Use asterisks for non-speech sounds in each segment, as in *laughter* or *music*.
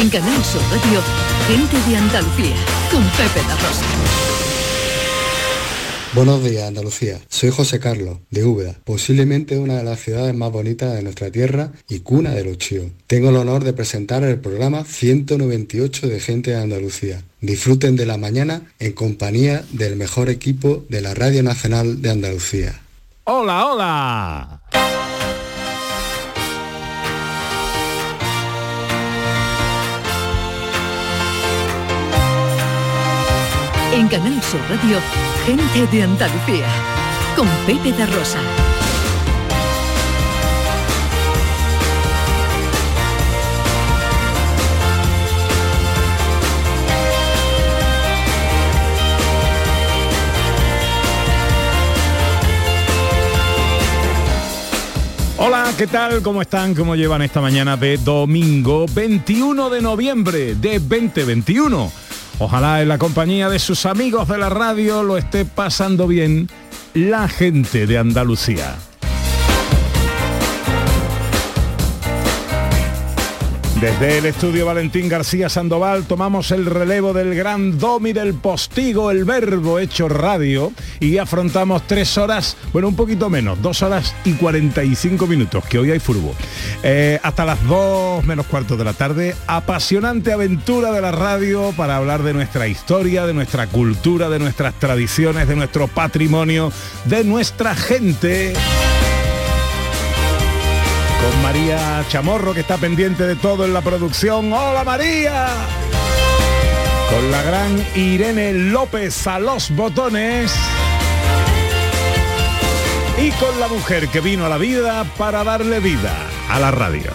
En Canal Sur Radio, gente de Andalucía, con Pepe La Rosa. Buenos días, Andalucía. Soy José Carlos, de Úbeda, posiblemente una de las ciudades más bonitas de nuestra tierra y cuna de los chíos. Tengo el honor de presentar el programa 198 de Gente de Andalucía. Disfruten de la mañana en compañía del mejor equipo de la Radio Nacional de Andalucía. ¡Hola, hola! En Canal Sur Radio, gente de Andalucía, con Pepe de Rosa. Hola, ¿qué tal? ¿Cómo están? ¿Cómo llevan esta mañana de domingo 21 de noviembre de 2021? Ojalá en la compañía de sus amigos de la radio lo esté pasando bien la gente de Andalucía. Desde el estudio Valentín García Sandoval tomamos el relevo del gran domi del postigo, el verbo hecho radio, y afrontamos tres horas, bueno, un poquito menos, dos horas y 45 minutos, que hoy hay fútbol. Eh, hasta las dos menos cuarto de la tarde, apasionante aventura de la radio para hablar de nuestra historia, de nuestra cultura, de nuestras tradiciones, de nuestro patrimonio, de nuestra gente María Chamorro que está pendiente de todo en la producción. ¡Hola María! Con la gran Irene López a los botones. Y con la mujer que vino a la vida para darle vida a la radio.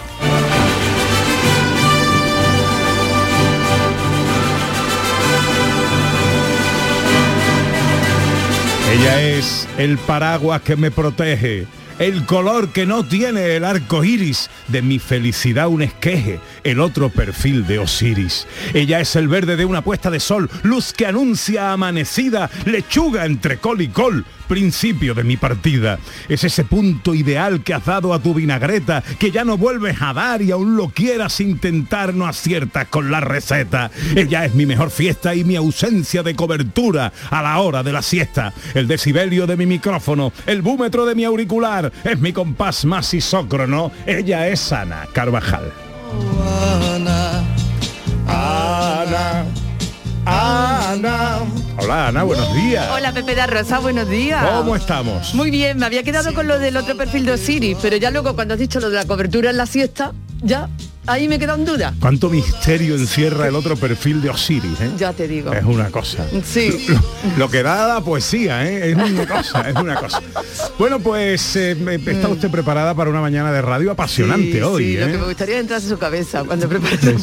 Ella es el paraguas que me protege el color que no tiene el arco iris, de mi felicidad un esqueje, el otro perfil de Osiris. Ella es el verde de una puesta de sol, luz que anuncia amanecida, lechuga entre col y col, principio de mi partida. Es ese punto ideal que has dado a tu vinagreta, que ya no vuelves a dar y aún lo quieras intentar, no aciertas con la receta. Ella es mi mejor fiesta y mi ausencia de cobertura a la hora de la siesta. El decibelio de mi micrófono, el búmetro de mi auricular, es mi compás más isócrono. Ella es Ana Carvajal. Ana, Ana, Ana. Hola Ana, buenos días. Hola Pepe de Rosa, buenos días. ¿Cómo estamos? Muy bien, me había quedado con lo del otro perfil de Osiris, pero ya luego cuando has dicho lo de la cobertura en la siesta, ya ahí me queda en duda. ¿Cuánto misterio encierra el otro perfil de Osiris? eh? Ya te digo. Es una cosa. Sí. Lo, lo que da la poesía, ¿eh? es una cosa, es una cosa. Bueno, pues eh, está usted preparada para una mañana de radio apasionante Sí, hoy. sí, lo ¿eh? que me gustaría entrar en su cabeza cuando poesía.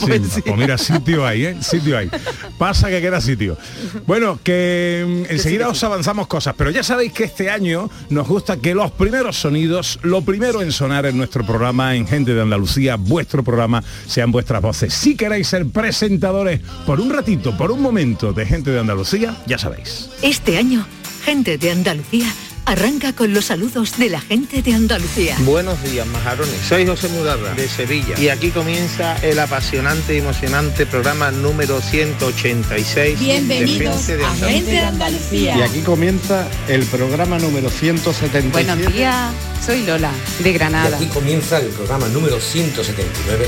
pues mira, sitio hay, ¿eh? Sitio hay. Pasa que queda sitio. Bueno, que mm, enseguida os avanzamos cosas, pero ya sabéis que este año nos gusta que los primeros sonidos, lo primero en sonar en nuestro programa, en Gente de Andalucía, vuestro programa, sean vuestras voces. Si queréis ser presentadores por un ratito, por un momento de Gente de Andalucía, ya sabéis. Este año, gente de Andalucía arranca con los saludos de la gente de Andalucía. Buenos días, majarones. Soy José Mudarra, de Sevilla. Y aquí comienza el apasionante y emocionante programa número 186 Bienvenidos de Gente de a Andalucía. Gente de Andalucía. Y aquí comienza el programa número 177. Buenos días, soy Lola, de Y Granada. aquí comienza el programa número 179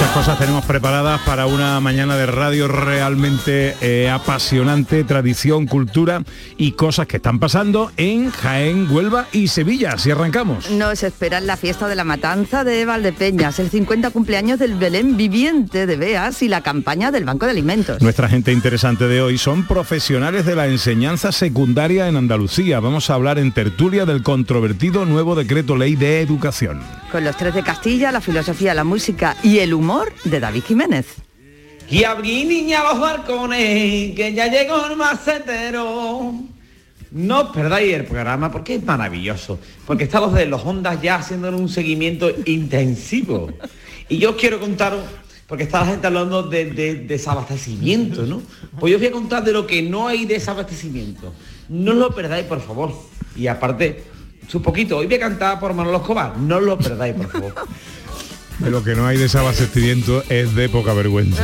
Muchas cosas tenemos preparadas para una mañana de radio realmente eh, apasionante, tradición, cultura y cosas que están pasando en Jaén, Huelva y Sevilla. Si arrancamos. Nos espera la fiesta de la matanza de Valdepeñas, el 50 cumpleaños del Belén viviente de Beas y la campaña del Banco de Alimentos. Nuestra gente interesante de hoy son profesionales de la enseñanza secundaria en Andalucía. Vamos a hablar en tertulia del controvertido nuevo decreto ley de educación. Con los tres de Castilla, la filosofía, la música y el humor de David Jiménez. Y abrí niña los balcones, que ya llegó el macetero. No perdáis el programa porque es maravilloso, porque estamos de los ondas ya haciendo un seguimiento intensivo. Y yo quiero contaros, porque está la gente hablando de, de desabastecimiento, ¿no? Pues yo os voy a contar de lo que no hay desabastecimiento. No lo perdáis, por favor. Y aparte, su poquito, hoy voy a cantar por Manolo Escobar. No lo perdáis, por favor. *laughs* De lo que no hay desabastecimiento es de poca vergüenza.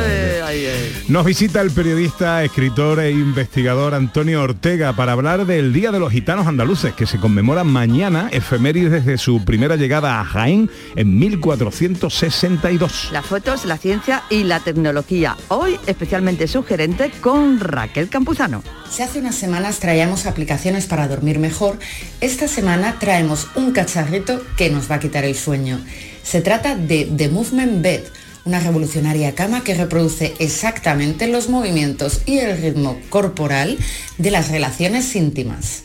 Nos visita el periodista, escritor e investigador Antonio Ortega para hablar del Día de los Gitanos Andaluces, que se conmemora mañana, efemérides desde su primera llegada a Jaén en 1462. Las fotos, la ciencia y la tecnología. Hoy especialmente sugerente con Raquel Campuzano. Si hace unas semanas traíamos aplicaciones para dormir mejor, esta semana traemos un cacharrito que nos va a quitar el sueño. Se trata de The Movement Bed, una revolucionaria cama que reproduce exactamente los movimientos y el ritmo corporal de las relaciones íntimas.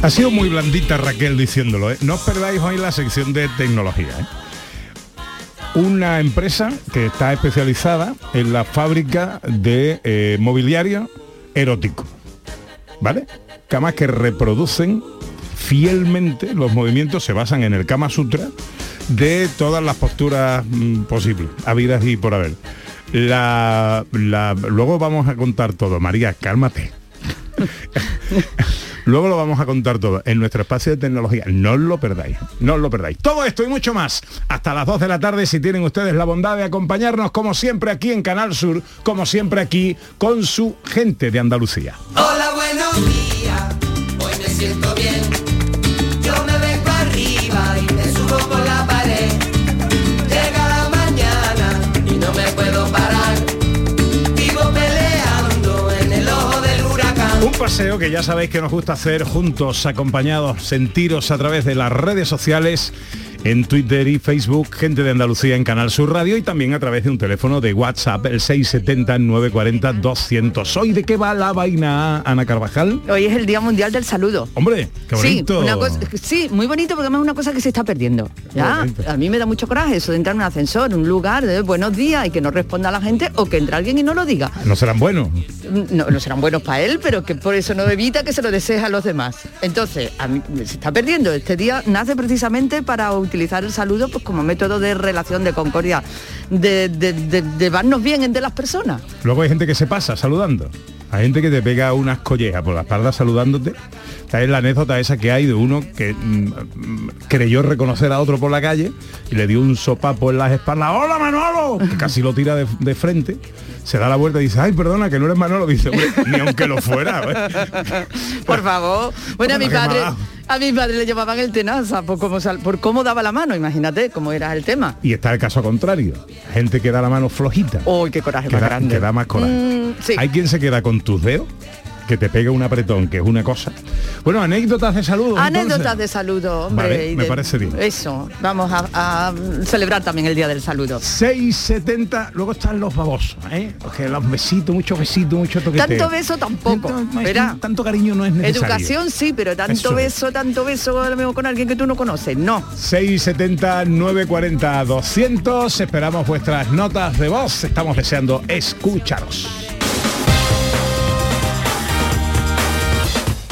Ha sido muy blandita Raquel diciéndolo, ¿eh? No os perdáis hoy la sección de tecnología. ¿eh? Una empresa que está especializada en la fábrica de eh, mobiliario erótico. ¿Vale? Camas que reproducen fielmente los movimientos, se basan en el Kama Sutra de todas las posturas mm, posibles, habidas y por haber. La, luego vamos a contar todo. María, cálmate. *laughs* Luego lo vamos a contar todo en nuestro espacio de tecnología. No os lo perdáis, no os lo perdáis. Todo esto y mucho más hasta las 2 de la tarde si tienen ustedes la bondad de acompañarnos como siempre aquí en Canal Sur, como siempre aquí con su gente de Andalucía. Hola, buenos días, hoy me siento bien. Paseo que ya sabéis que nos gusta hacer juntos, acompañados, sentiros a través de las redes sociales, en Twitter y Facebook, gente de Andalucía en Canal Sur Radio y también a través de un teléfono de WhatsApp, el 670-940-200. ¿Hoy de qué va la vaina, Ana Carvajal? Hoy es el Día Mundial del Saludo. Hombre, qué bonito. Sí, una cosa- sí, muy bonito porque además es una cosa que se está perdiendo. ¿ya? A mí me da mucho coraje eso de entrar en un ascensor, en un lugar de buenos días y que no responda a la gente o que entre alguien y no lo diga. No serán buenos. No, no serán buenos para él, pero que por eso no evita que se lo desees a los demás. Entonces, a mí se está perdiendo. Este día nace precisamente para utilizar el saludo pues, como método de relación, de concordia, de, de, de- de bien entre las personas. Luego hay gente que se pasa saludando. Hay gente que te pega unas collejas por la espalda saludándote. Esta es la anécdota esa que hay de uno que mm, creyó reconocer a otro por la calle y le dio un sopapo en las espaldas. ¡Hola Manolo! Que casi lo tira de, de frente. Se da la vuelta y dice, ay, perdona, que no eres Manolo. Dice, "Hombre, ni aunque lo fuera. ¿eh?". *laughs* Por favor. Bueno, a mi padre, a mi padre le llamaban el tenaza por cómo, sal- por cómo daba la mano, imagínate cómo era el tema. Y está el caso contrario. Gente que da la mano flojita. ¡Uy, qué coraje que, más da, grande! que da más coraje. Mm, sí. Hay quien se queda con tus dedos, que te pega un apretón, que es una cosa. Bueno, anécdotas de saludos. Anécdotas entonces. de saludo, hombre. Vale, y me de- parece bien. Eso, vamos a, a celebrar también el Día del Saludo. 6.70, luego están los babosos, ¿eh? Porque los besitos, muchos besitos, mucho toqueteo. Tanto beso tampoco. Verá. Tanto cariño no es necesario. Educación sí, pero tanto Eso es. beso, tanto beso a lo mejor con alguien que tú no conoces. No. 670 940 200 esperamos vuestras notas de voz estamos deseando escucharos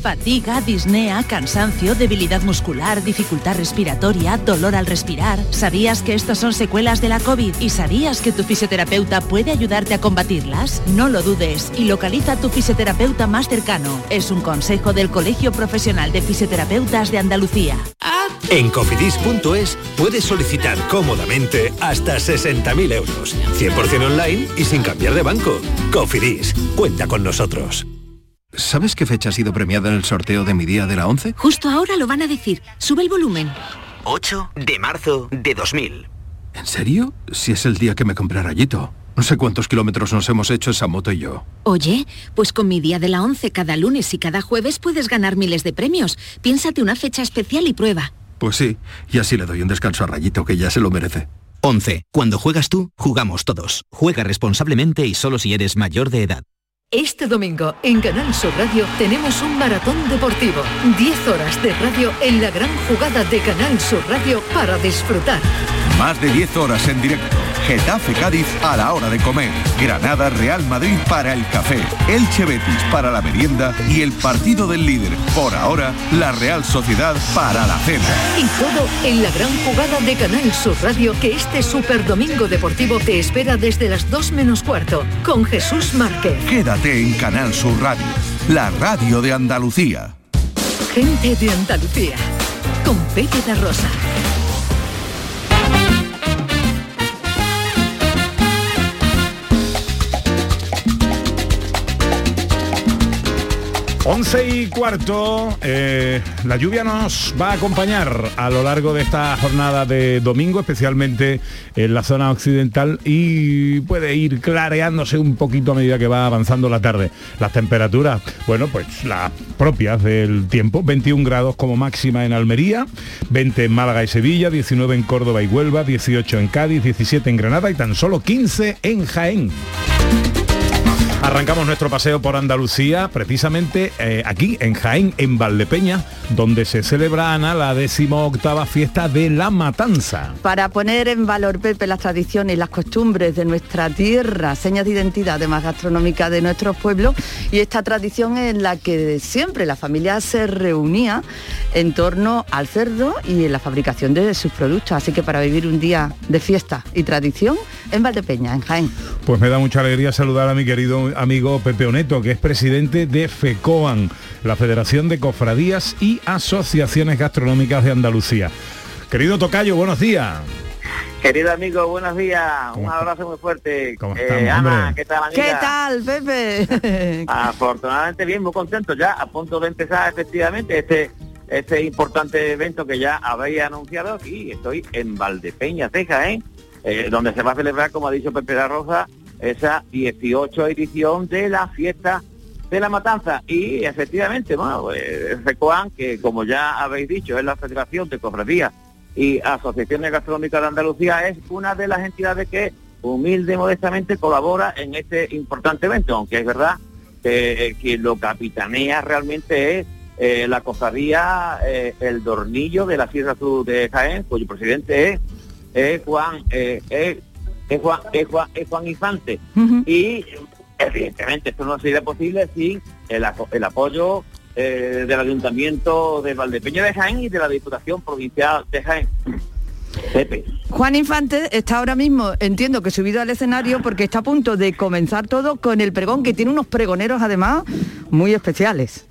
Fatiga, disnea, cansancio, debilidad muscular, dificultad respiratoria, dolor al respirar. ¿Sabías que estos son secuelas de la COVID y sabías que tu fisioterapeuta puede ayudarte a combatirlas? No lo dudes y localiza a tu fisioterapeuta más cercano. Es un consejo del Colegio Profesional de Fisioterapeutas de Andalucía. En cofidis.es puedes solicitar cómodamente hasta 60.000 euros. 100% online y sin cambiar de banco. Cofidis, cuenta con nosotros. ¿Sabes qué fecha ha sido premiada en el sorteo de mi día de la 11? Justo ahora lo van a decir. Sube el volumen. 8 de marzo de 2000. ¿En serio? Si es el día que me compré rayito. No sé cuántos kilómetros nos hemos hecho esa moto y yo. Oye, pues con mi día de la 11 cada lunes y cada jueves puedes ganar miles de premios. Piénsate una fecha especial y prueba. Pues sí, y así le doy un descanso a Rayito, que ya se lo merece. 11. Cuando juegas tú, jugamos todos. Juega responsablemente y solo si eres mayor de edad. Este domingo en Canal Sur Radio tenemos un maratón deportivo. 10 horas de radio en la gran jugada de Canal Sur Radio para disfrutar. Más de 10 horas en directo. Getafe Cádiz a la hora de comer. Granada Real Madrid para el café. Elche Betis para la merienda y el partido del líder. Por ahora, la Real Sociedad para la cena. Y todo en la gran jugada de Canal Sur Radio que este super domingo deportivo te espera desde las 2 menos cuarto con Jesús Márquez. Quédate en Canal Sur Radio, la radio de Andalucía. Gente de Andalucía con Pepe Rosa. 11 y cuarto, eh, la lluvia nos va a acompañar a lo largo de esta jornada de domingo, especialmente en la zona occidental y puede ir clareándose un poquito a medida que va avanzando la tarde. Las temperaturas, bueno, pues las propias del tiempo, 21 grados como máxima en Almería, 20 en Málaga y Sevilla, 19 en Córdoba y Huelva, 18 en Cádiz, 17 en Granada y tan solo 15 en Jaén. Arrancamos nuestro paseo por Andalucía, precisamente eh, aquí en Jaén, en Valdepeña, donde se celebra, Ana, la octava fiesta de la Matanza. Para poner en valor, Pepe, las tradiciones y las costumbres de nuestra tierra, señas de identidad, además gastronómica de nuestros pueblos, y esta tradición en la que siempre la familia se reunía en torno al cerdo y en la fabricación de sus productos. Así que para vivir un día de fiesta y tradición en Valdepeña, en Jaén. Pues me da mucha alegría saludar a mi querido amigo Pepe Oneto, que es presidente de FECOAN, la Federación de Cofradías y Asociaciones Gastronómicas de Andalucía. Querido Tocayo, buenos días. Querido amigo, buenos días. Un abrazo muy fuerte. Eh, Ana, ¿qué tal, amiga? ¿Qué tal, Pepe? *laughs* Afortunadamente bien, muy contento ya, a punto de empezar efectivamente este este importante evento que ya habéis anunciado aquí. Estoy en Valdepeña, Texas, ¿eh? Eh, donde se va a celebrar, como ha dicho Pepe la Rosa, esa 18 edición de la fiesta de la matanza. Y efectivamente, bueno, eh, FECOAN, que como ya habéis dicho, es la Federación de Cofradías y Asociaciones Gastronómicas de Andalucía, es una de las entidades que humilde y modestamente colabora en este importante evento, aunque es verdad que quien lo capitanea realmente es eh, la cofradía eh, El Dornillo de la Sierra Sur de Jaén, cuyo presidente es, Juan, eh, es, Juan, es, Juan, es Juan Infante. Y evidentemente esto no sería posible sin el, el apoyo del Ayuntamiento de Valdepeña de Jaén y de la Diputación Provincial de Jaén. Pepe. Juan Infante está ahora mismo, entiendo que subido al escenario porque está a punto de comenzar todo con el pregón, que tiene unos pregoneros además muy especiales.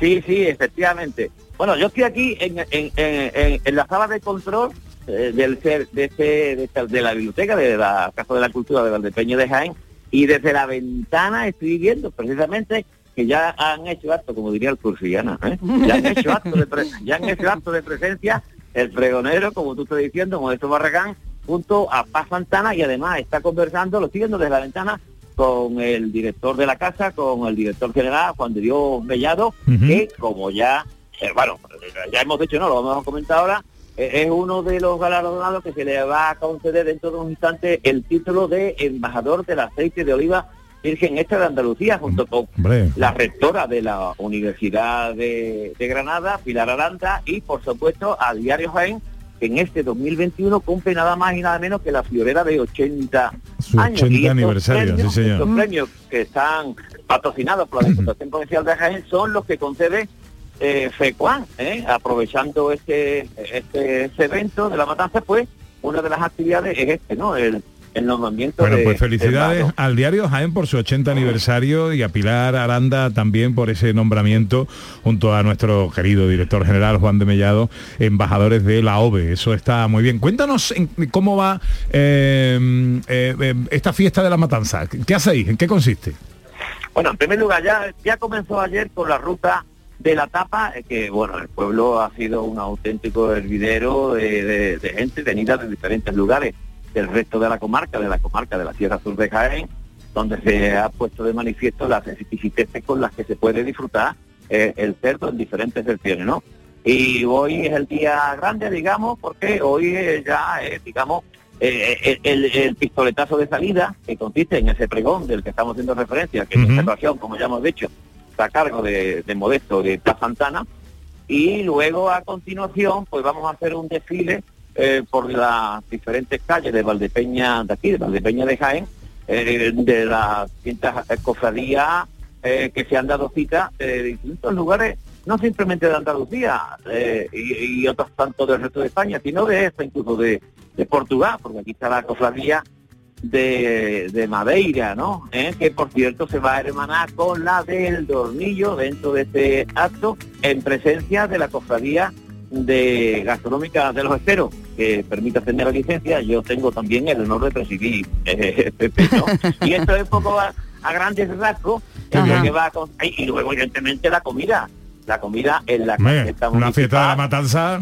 Sí, sí, efectivamente. Bueno, yo estoy aquí en, en, en, en la sala de control eh, del ser, de, este, de, la biblioteca de la Casa de la Cultura de Valdepeño de Jaén y desde la ventana estoy viendo precisamente que ya han hecho acto, como diría el cursillana, ¿eh? ya, han hecho acto de ya han hecho acto de presencia el pregonero, como tú estás diciendo, Modesto Barragán, junto a Paz Santana y además está conversando, lo estoy viendo desde la ventana, con el director de la casa, con el director general, Juan de Dios Mellado, que como ya, eh, bueno, ya hemos dicho, no, lo vamos a comentar ahora, es uno de los galardonados que se le va a conceder dentro de un instante el título de embajador del aceite de oliva Virgen Extra de Andalucía, junto con la rectora de la Universidad de, de Granada, Pilar Aranda, y por supuesto al Diario Jaén, que en este 2021 cumple nada más y nada menos que la fiorera de 80 años. 80 aniversario, premios, sí señor. Estos premios que están patrocinados por la *laughs* Diputación Provincial de Jaén son los que concede eh, FECUAN, ¿eh? aprovechando este, este, este evento de la matanza, pues una de las actividades es este, ¿no? El, el nombramiento Bueno, de- pues felicidades al diario Jaén por su 80 aniversario y a Pilar Aranda también por ese nombramiento junto a nuestro querido director general Juan de Mellado, embajadores de la OVE. Eso está muy bien. Cuéntanos en- cómo va eh, eh, esta fiesta de la matanza. ¿Qué hacéis? ¿En qué consiste? Bueno, en primer lugar, ya, ya comenzó ayer con la ruta de la tapa, eh, que bueno, el pueblo ha sido un auténtico hervidero de, de- de gente venida de diferentes lugares del resto de la comarca, de la comarca de la Sierra Sur de Jaén, donde se ha puesto de manifiesto las exquisiteces con las que se puede disfrutar eh, el cerdo en diferentes versiones, ¿no? Y hoy es el día grande, digamos, porque hoy eh, ya, eh, digamos, eh, el, el- el pistoletazo de salida, que consiste en ese pregón del que estamos haciendo referencia, que en Ujú. esta ocasión, como ya hemos dicho, a cargo de, de Modesto de Plaza Santana, y luego a continuación pues vamos a hacer un desfile eh, por las diferentes calles de Valdepeña de aquí, de Valdepeña de Jaén, eh, de las distintas cofradías eh, que se han dado cita de distintos lugares, no simplemente de Andalucía y, y otros tantos del resto de España, sino de esta, incluso de, de Portugal, porque aquí está la cofradía de, de Madeira, ¿no? ¿Eh? Que por cierto se va a hermanar con la del Dornillo dentro de este acto en presencia de la cofradía de gastronómica de los esteros, que permite tener la licencia, yo tengo también el honor de presidir eh, Pepe, ¿no? *laughs* Y esto es un poco a, a grandes rasgos que va a y luego evidentemente la comida, la comida en la Hombre, fiesta una fiesta de la matanza,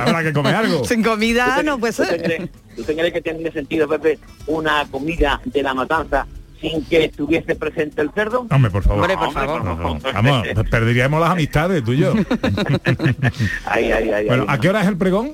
habrá que comer algo. *laughs* Sin comida no puede ¿Tú te ser. crees- ¿Tú te crees que tiene sentido, Pepe, una comida de la matanza sin que estuviese presente el cerdo? Hombre, por favor. Hombre, por favor. No, no, Vamos, perderíamos las amistades, tú y yo. *laughs* Bueno. ¿a qué hora es el pregón?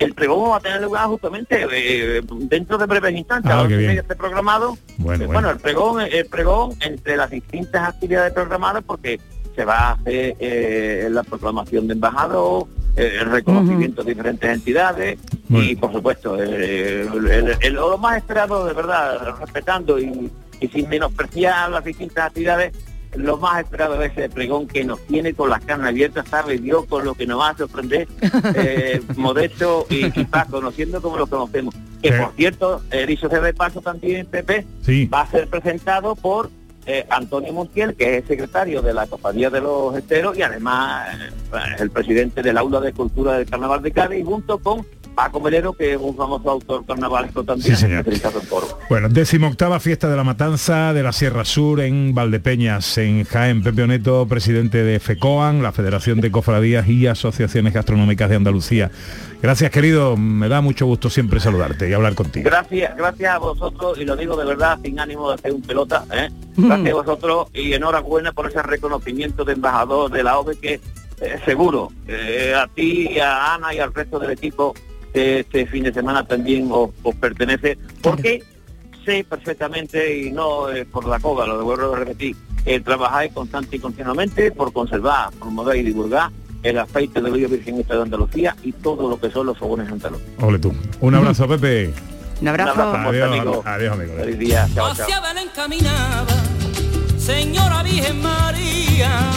El pregón va a tener lugar justamente eh, dentro de breves instantes. Ah, media está programado. Bueno, Eh, bueno. el pregón, el pregón entre las distintas actividades programadas porque se va a hacer eh, la proclamación de embajador, eh, el reconocimiento de diferentes entidades y por supuesto eh, el- lo más esperado de verdad, respetando y, y sin menospreciar las distintas actividades, lo más esperado es ese pregón que nos tiene con las carnes abiertas, sabe Dios con lo que nos va a sorprender eh, *laughs* Modesto y, y Paz, conociendo como lo conocemos. Que Sí. por cierto, sea de paso también, Pepe, Sí. va a ser presentado por eh, Antonio Montiel, que es el secretario de la Cofradía de los Esteros y además eh, el presidente del Aula de Cultura del Carnaval de Cádiz, junto con Paco Melero, que es un famoso autor carnavalesco también, Sí, señor. Bueno, decimoctava fiesta de la matanza de la Sierra Sur en Valdepeñas, en Jaén. Pepe Oneto, presidente de FECOAN, la Federación de Cofradías y Asociaciones Gastronómicas de Andalucía. Gracias, querido. Me da mucho gusto siempre saludarte y hablar contigo. Gracias, gracias a vosotros, y lo digo de verdad, sin ánimo de hacer un pelota, ¿eh? gracias a vosotros y enhorabuena por ese reconocimiento de embajador de la OVE que eh, seguro eh, a ti, a Ana y al resto del equipo que este fin de semana también os, os pertenece, porque sé perfectamente y no eh, por la coba, lo vuelvo a repetir, eh, trabajáis constante y continuamente por conservar, promover y divulgar el aceite del hoyo virginista de Andalucía y todo lo que son los fogones andaluces. Ole tú. Un abrazo, Pepe. Un abrazo. Un abrazo, Adiós, amigo. adiós, amigo. Feliz día. Chao, chao. Hacia Belén caminaba, Señora Virgen María.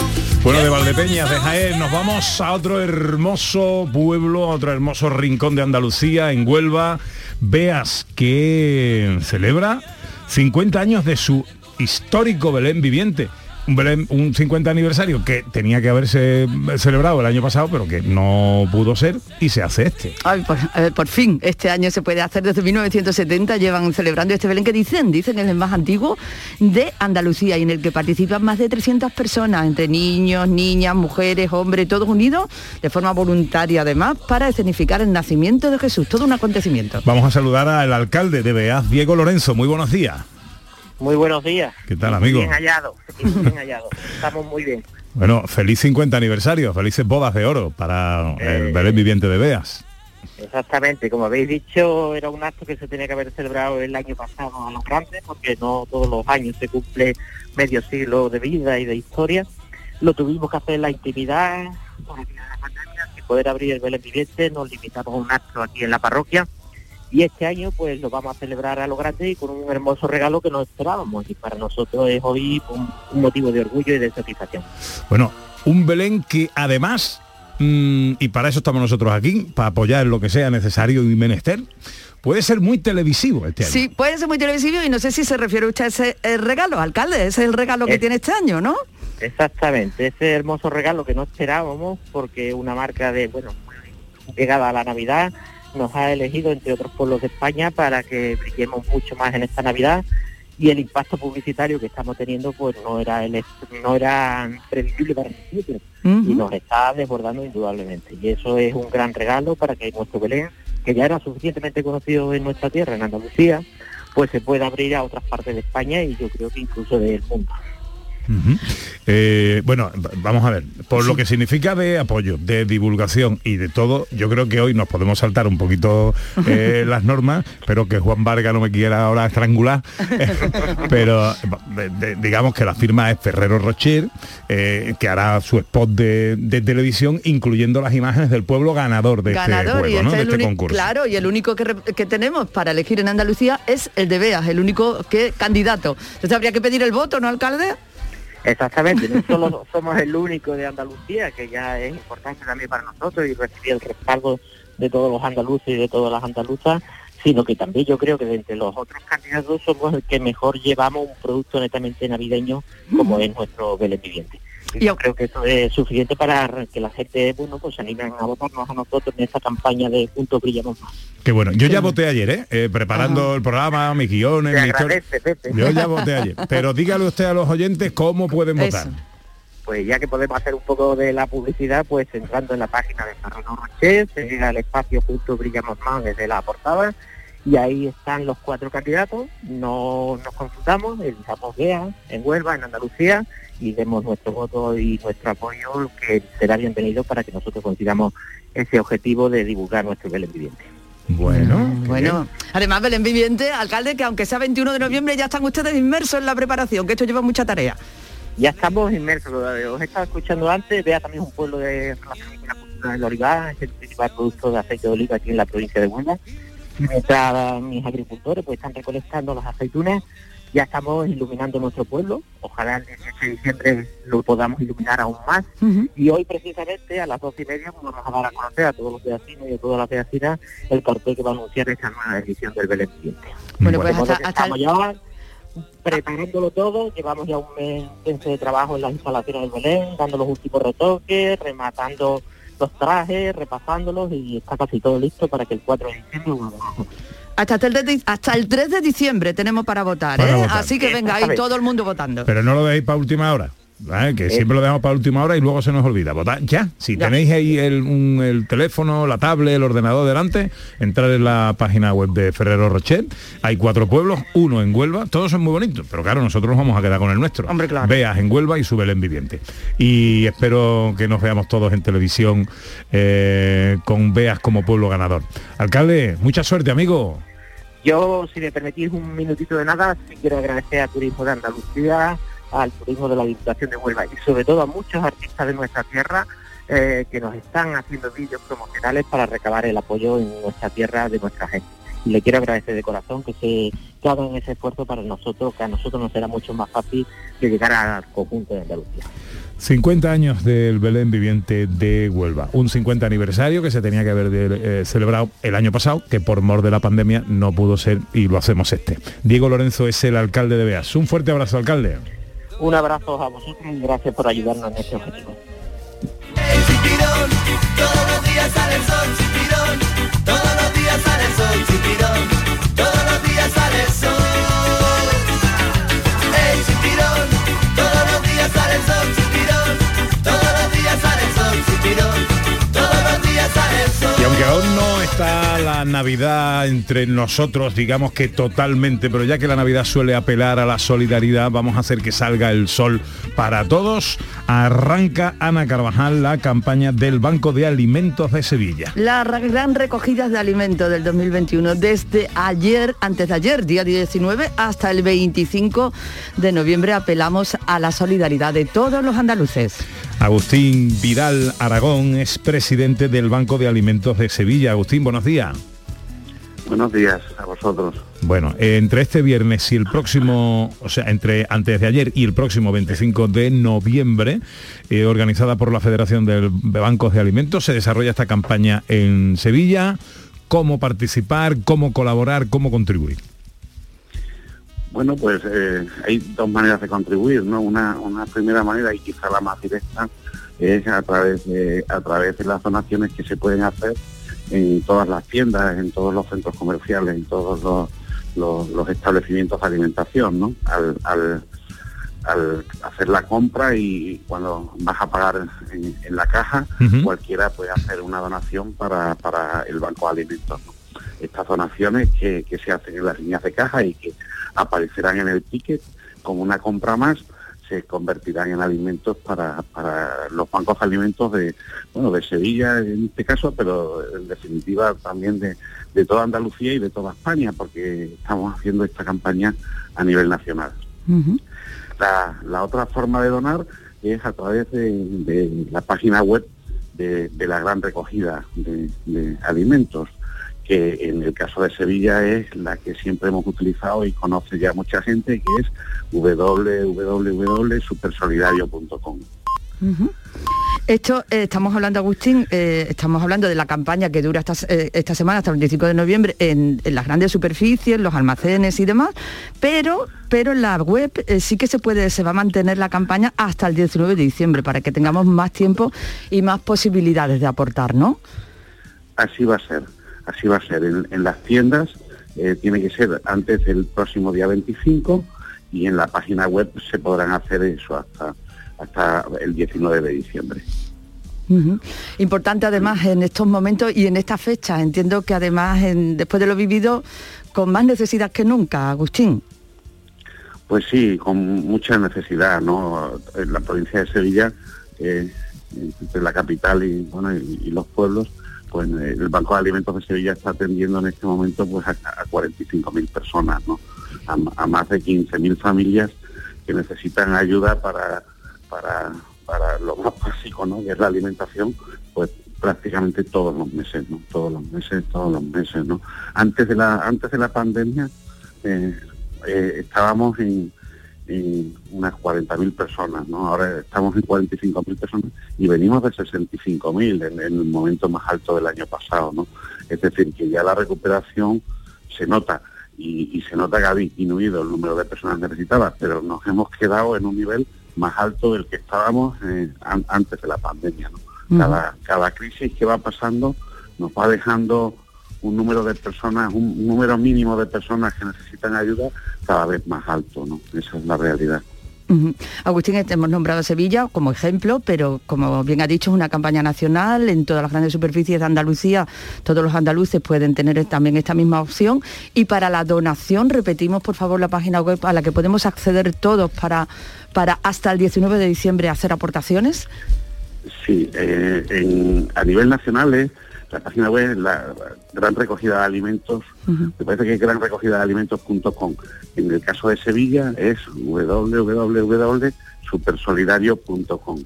Bueno, de Valdepeñas, de Jaén, nos vamos a otro hermoso pueblo, a otro hermoso rincón de Andalucía, en Huelva. Veas que celebra 50 años de su histórico Belén viviente. Un, un 50 aniversario que tenía que haberse celebrado el año pasado, pero que no pudo ser, y se hace este. Ay, por, eh, por fin, este año se puede hacer desde 1970, llevan celebrando este Belén que dicen, dicen es el más antiguo de Andalucía y en el que participan más de 300 personas, entre niños, niñas, mujeres, hombres, todos unidos de forma voluntaria además para escenificar el nacimiento de Jesús, todo un acontecimiento. Vamos a saludar al alcalde de Beaz, Diego Lorenzo. Muy buenos días. Muy buenos días. ¿Qué tal, amigo? Bien hallado, bien hallado. Estamos muy bien. Bueno, feliz 50 aniversario, felices bodas de oro para el Eh. Belén viviente de Beas. Exactamente, como habéis dicho, era un acto que se tenía que haber celebrado el año pasado a los grandes, porque no todos los años se cumple medio siglo de vida y de historia. Lo tuvimos que hacer en la intimidad, por la pandemia, sin poder abrir el Belén viviente, nos limitamos a un acto aquí en la parroquia. Y este año pues lo vamos a celebrar a lo grande y con un hermoso regalo que no esperábamos. Y para nosotros es hoy un, un motivo de orgullo y de satisfacción. Bueno, un Belén que además, mm, y para eso estamos nosotros aquí, para apoyar lo que sea necesario y menester, puede ser muy televisivo este año. Sí, puede ser muy televisivo y no sé si se refiere usted a ese regalo, alcalde, ese es el regalo que tiene este año, ¿no? Exactamente, ese hermoso regalo que no esperábamos porque una marca de, bueno, llegada a la Navidad nos ha elegido entre otros pueblos de España para que brillemos mucho más en esta Navidad. Y el impacto publicitario que estamos teniendo pues no era el no era previsible para nosotros y nos está desbordando indudablemente. Y eso es un gran regalo para que nuestro Belén que ya era suficientemente conocido en nuestra tierra en Andalucía pues se pueda abrir a otras partes de España y yo creo que incluso del mundo Eh, bueno, vamos a ver, por lo que significa de apoyo, de divulgación y de todo, yo creo que hoy nos podemos saltar un poquito eh, *laughs* las normas, pero que Juan Vargas no me quiera ahora estrangular, *laughs* pero de- de- digamos que la firma es Ferrero Rocher, eh, que hará su spot de, de televisión, incluyendo las imágenes del pueblo ganador de ganador este y juego, ¿no? este el este único, concurso. claro, y el único que, que tenemos para elegir en Andalucía es el de Beas, el único que candidato. Entonces habría que pedir el voto, ¿no, alcalde? Exactamente, no solo *laughs* somos el único de Andalucía, que ya es importante también para nosotros y recibir el respaldo de todos los andaluces y de todas las andaluzas, sino que también yo creo que de entre los otros candidatos somos el que mejor llevamos un producto netamente navideño como es nuestro Belén Viviente. Y yo creo que eso es suficiente para que la gente, bueno, pues se animen a votarnos a nosotros en esta campaña de Juntos Brillamos Más. Qué bueno, yo ya voté ayer, ¿eh? Eh, preparando el programa, mis guiones, Te mi historia. agradece, Pepe. Yo ya voté ayer. Pero dígale usted a los oyentes cómo pueden votar. pues ya que podemos hacer un poco de la publicidad, pues entrando en la página de Ferrero Rocher, se llega al espacio Juntos Brillamos Más desde la portada y ahí están los cuatro candidatos, no nos consultamos, elijamos GEA en Huelva, en Andalucía y demos nuestro voto y nuestro apoyo que será bienvenido para que nosotros consigamos ese objetivo de divulgar nuestro Belén viviente. Bueno, Bueno, además Belén Viviente, alcalde, que aunque sea 21 de noviembre ya están ustedes inmersos en la preparación, que esto lleva mucha tarea. Ya estamos inmersos, os he estado escuchando antes, vea también un pueblo de relación con la cultura del olivar, es el principal producto de aceite de oliva aquí en la provincia de Huelva. Mientras mis agricultores pues están recolectando las aceitunas, ya estamos iluminando nuestro pueblo. Ojalá el 18 de diciembre lo podamos iluminar aún más. Y hoy precisamente a las doce y media pues, vamos a dar a conocer a todos los vecinos y a todas las vecinas el cartel que va a anunciar esta nueva edición del Belén Viviente. Bueno, pues modo hasta- hasta estamos ya preparándolo todo, llevamos ya un mes de trabajo en las instalaciones del Belén, dando los últimos retoques, rematando los trajes, repasándolos y está casi todo listo para que el 4 de diciembre. Hasta el, 3 de, hasta el 3 de diciembre tenemos para votar, Para ¿eh? votar. Así que venga, ahí todo el mundo votando. Pero no lo dejéis para última hora. ¿Vale? Que siempre lo dejamos para última hora y luego se nos olvida. Votar ya. Si Ya. tenéis ahí el, un- el teléfono, la tablet, el ordenador delante, entrar en la página web de Ferrero Rocher. Hay cuatro pueblos, uno en Huelva, todos son muy bonitos, pero claro, nosotros nos vamos a quedar con el nuestro. Hombre, claro. Veas en Huelva y su Belén viviente. Y espero que nos veamos todos en televisión eh, con Veas como pueblo ganador. Alcalde, mucha suerte, amigo. Yo, si me permitís un minutito de nada, quiero agradecer a Turismo de Andalucía, al Turismo de la Diputación de Huelva y sobre todo a muchos artistas de nuestra tierra eh, que nos están haciendo vídeos promocionales para recabar el apoyo en nuestra tierra de nuestra gente. Y le quiero agradecer de corazón que se hagan ese esfuerzo para nosotros, que a nosotros nos será mucho más fácil de llegar al conjunto de Andalucía. 50 años del Belén Viviente de Huelva. Un 50 aniversario que se tenía que haber eh, celebrado el año pasado, que por mor de la pandemia no pudo ser y lo hacemos este. Diego Lorenzo es el alcalde de Beas. Un fuerte abrazo, alcalde. Un abrazo a vosotros y gracias por ayudarnos en este objetivo. Aunque aún no está la Navidad entre nosotros, digamos que totalmente, pero ya que la Navidad suele apelar a la solidaridad, vamos a hacer que salga el sol para todos. Arranca Ana Carvajal la campaña del Banco de Alimentos de Sevilla. La ra- gran recogida de alimentos del 2021 desde ayer, antes de ayer, día 19, hasta el 25 de noviembre apelamos a la solidaridad de todos los andaluces. Agustín Vidal Aragón es presidente del Banco de Alimentos de Sevilla. Agustín, buenos días. Buenos días a vosotros. Bueno, entre este viernes y el próximo, o sea, entre antes de ayer y el próximo 25 de noviembre, eh, organizada por la Federación de Bancos de Alimentos, se desarrolla esta campaña en Sevilla. ¿Cómo participar? ¿Cómo colaborar? ¿Cómo contribuir? Bueno, pues eh, hay dos maneras de contribuir, ¿no? Una, una primera manera y quizá la más directa es a través de a través de las donaciones que se pueden hacer en todas las tiendas, en todos los centros comerciales, en todos los los, los establecimientos de alimentación, ¿no? Al, al- al hacer la compra y cuando vas a pagar en, en la caja, cualquiera puede hacer una donación para, para el Banco de Alimentos. ¿no? Estas donaciones que, que se hacen en las líneas de caja y que aparecerán en el ticket como una compra más, se convertirán en alimentos para, para los bancos de alimentos de, bueno, de Sevilla en este caso, pero en definitiva también de, de toda Andalucía y de toda España, porque estamos haciendo esta campaña a nivel nacional. La, la otra forma de donar es a través de, de la página web de, de la gran recogida de, de alimentos, que en el caso de Sevilla es la que siempre hemos utilizado y conoce ya mucha gente, que es www.supersolidario.com. Esto, eh, estamos hablando, Agustín, eh, estamos hablando de la campaña que dura esta, eh, esta semana hasta el 25 de noviembre en, en las grandes superficies, los almacenes y demás, pero, pero en la web eh, sí que se puede, se va a mantener la campaña hasta el 19 de diciembre para que tengamos más tiempo y más posibilidades de aportar, ¿no? Así va a ser, así va a ser. En, en las tiendas eh, tiene que ser antes del próximo día 25 y en la página web se podrán hacer eso hasta, hasta el 19 de diciembre. Importante además en estos momentos y en estas fechas. Entiendo que además en- después de lo vivido con más necesidad que nunca, Agustín. Pues sí, con mucha necesidad, ¿no? En la provincia de Sevilla, eh, entre la capital y, bueno, y, y los pueblos, pues eh, el Banco de Alimentos de Sevilla está atendiendo en este momento pues a, a 45.000 personas, ¿no? A, más de 15.000 familias que necesitan ayuda para, para, para lo más básico, ¿no? Que es la alimentación, pues prácticamente todos los meses, ¿no? Todos los meses, todos los meses, ¿no? Antes de la, antes de la pandemia, eh, eh, estábamos en, en unas 40.000 personas, ¿no? Ahora estamos en 45.000 personas y venimos de 65.000 en, en el momento más alto del año pasado, ¿no? Es decir, que ya la recuperación se nota y, y se nota que ha disminuido el número de personas necesitadas, pero nos hemos quedado en un nivel más alto del que estábamos eh, an- antes de la pandemia, ¿no? Cada, cada crisis que va pasando nos va dejando un número de personas, un, número mínimo de personas que necesitan ayuda cada vez más alto, ¿no? Esa es la realidad. Agustín, hemos nombrado a Sevilla como ejemplo, pero como bien ha dicho, es una campaña nacional en todas las grandes superficies de Andalucía. Todos los andaluces pueden tener también esta misma opción. Y para la donación, repetimos por favor la página web a la que podemos acceder todos para, para hasta el 19 de diciembre hacer aportaciones. Sí, eh, en- a nivel nacional es la página web es la Gran Recogida de Alimentos, me parece que es granrecogidadalimentos.com. En el caso de Sevilla es www.supersolidario.com.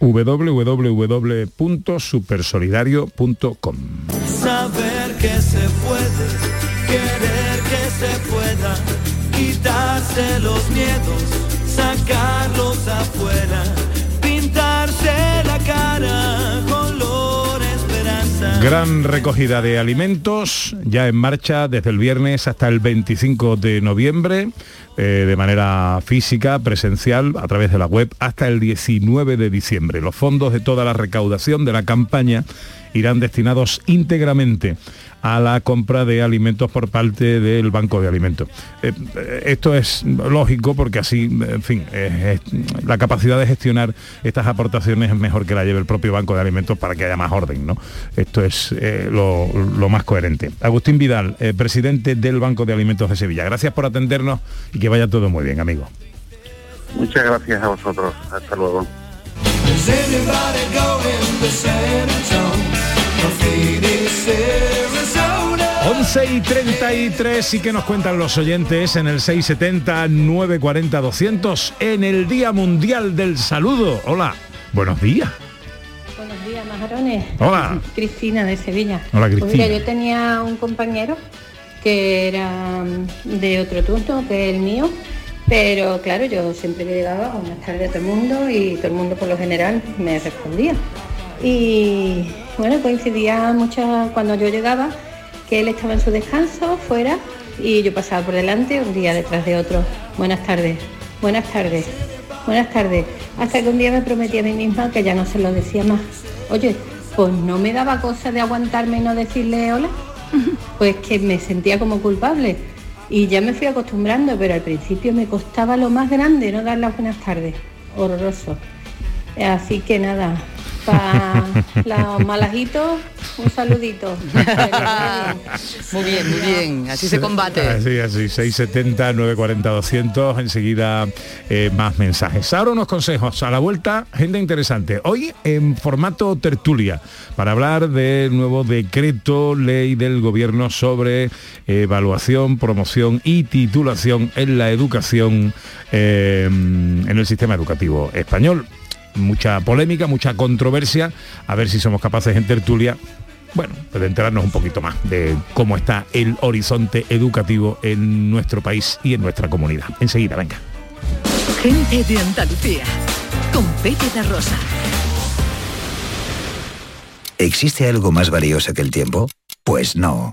www.supersolidario.com Saber que se puede, querer que se pueda, quitarse los miedos, sacarlos afuera, Gran recogida de alimentos, ya en marcha desde el viernes hasta el 25 de noviembre, eh, de manera física, presencial, a través de la web, hasta el 19 de diciembre. Los fondos de toda la recaudación de la campaña irán destinados íntegramente a la compra de alimentos por parte del Banco de Alimentos. Eh, eh, esto es lógico porque así, en fin, eh, es- la capacidad de gestionar estas aportaciones es mejor que la lleve el propio Banco de Alimentos para que haya más orden, ¿no? Esto es eh, lo, lo más coherente. Agustín Vidal, eh, presidente del Banco de Alimentos de Sevilla. Gracias por atendernos y que vaya todo muy bien, amigo. Muchas gracias a vosotros. Hasta luego. 11 y 33 y que nos cuentan los oyentes en el 670 940 200 en el Día Mundial del Saludo. Hola, buenos días. Buenos días, majarones. Hola. Cristina de Sevilla. Hola, Pues Cristina. mira, yo tenía un compañero que era mm, de otro turno que el mío, pero claro, yo siempre que llegaba, buenas tardes a todo el mundo y todo el mundo por lo general me respondía. Y bueno, coincidía muchas cuando yo llegaba que él estaba en su descanso fuera y yo pasaba por delante un día detrás de otro. Buenas tardes, buenas tardes, buenas tardes. Hasta que un día me prometí a mí misma que ya no se lo decía más. Oye, pues no me daba cosa de aguantarme y no decirle hola. *laughs* Pues que me sentía como culpable. Y ya me fui acostumbrando, pero al principio me costaba lo más grande no dar las buenas tardes. Horroroso. Así que nada, para los malajitos, un saludito. *laughs* Muy bien, muy bien. Así se combate. Así, así, 670, 940, 200. Enseguida eh, más mensajes. Ahora unos consejos. A la vuelta, gente interesante. Hoy en formato tertulia, para hablar del nuevo decreto ley del gobierno sobre evaluación, promoción y titulación en la educación eh, en el sistema educativo español. Mucha polémica, mucha controversia. A ver si somos capaces en tertulia bueno, pues de enterarnos un poquito más de cómo está el horizonte educativo en nuestro país y en nuestra comunidad. Enseguida, venga. Gente de Andalucía, con Pepe Rosa. ¿Existe algo más valioso que el tiempo? Pues no.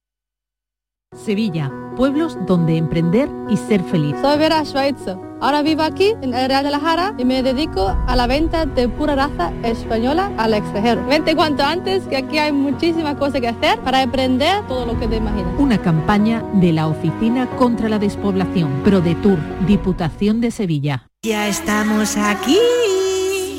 Sevilla, pueblos donde emprender y ser feliz. Soy Vera Schweitzer. Ahora vivo aquí en el Real de la Jara y me dedico a la venta de pura raza española al extranjero. Vente cuanto antes que aquí hay muchísimas cosas que hacer para emprender todo lo que te imaginas. Una campaña de la Oficina contra la Despoblación, ProDetour, Diputación de Sevilla. Ya estamos aquí.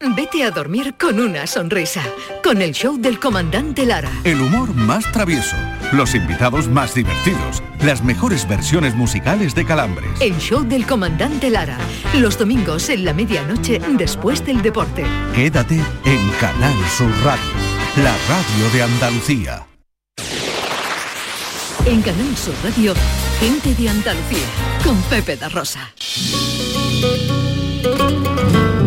Vete a dormir con una sonrisa, con el show del comandante Lara. El humor más travieso, los invitados más divertidos, las mejores versiones musicales de Calambres. El show del comandante Lara, los domingos en la medianoche después del deporte. Quédate en Canal Sur Radio, la radio de Andalucía. En Canal Sur Radio, gente de Andalucía, con Pepe da Rosa.